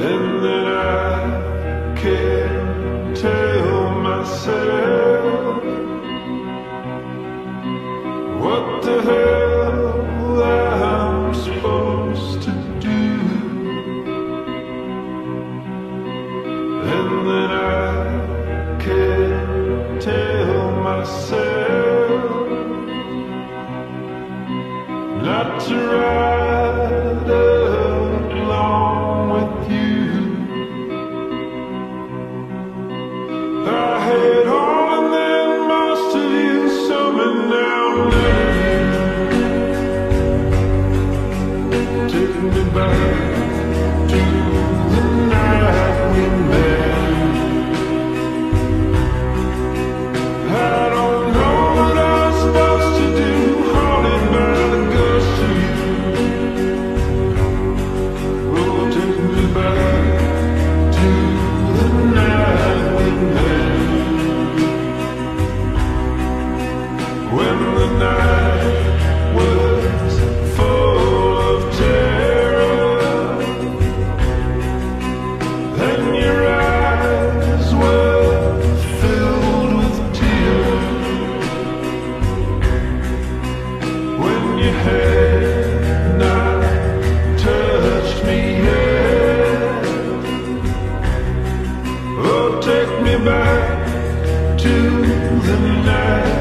and then I can't tell myself what the hell I'm supposed to do, and then I can't tell myself not to ride. take me back to the night.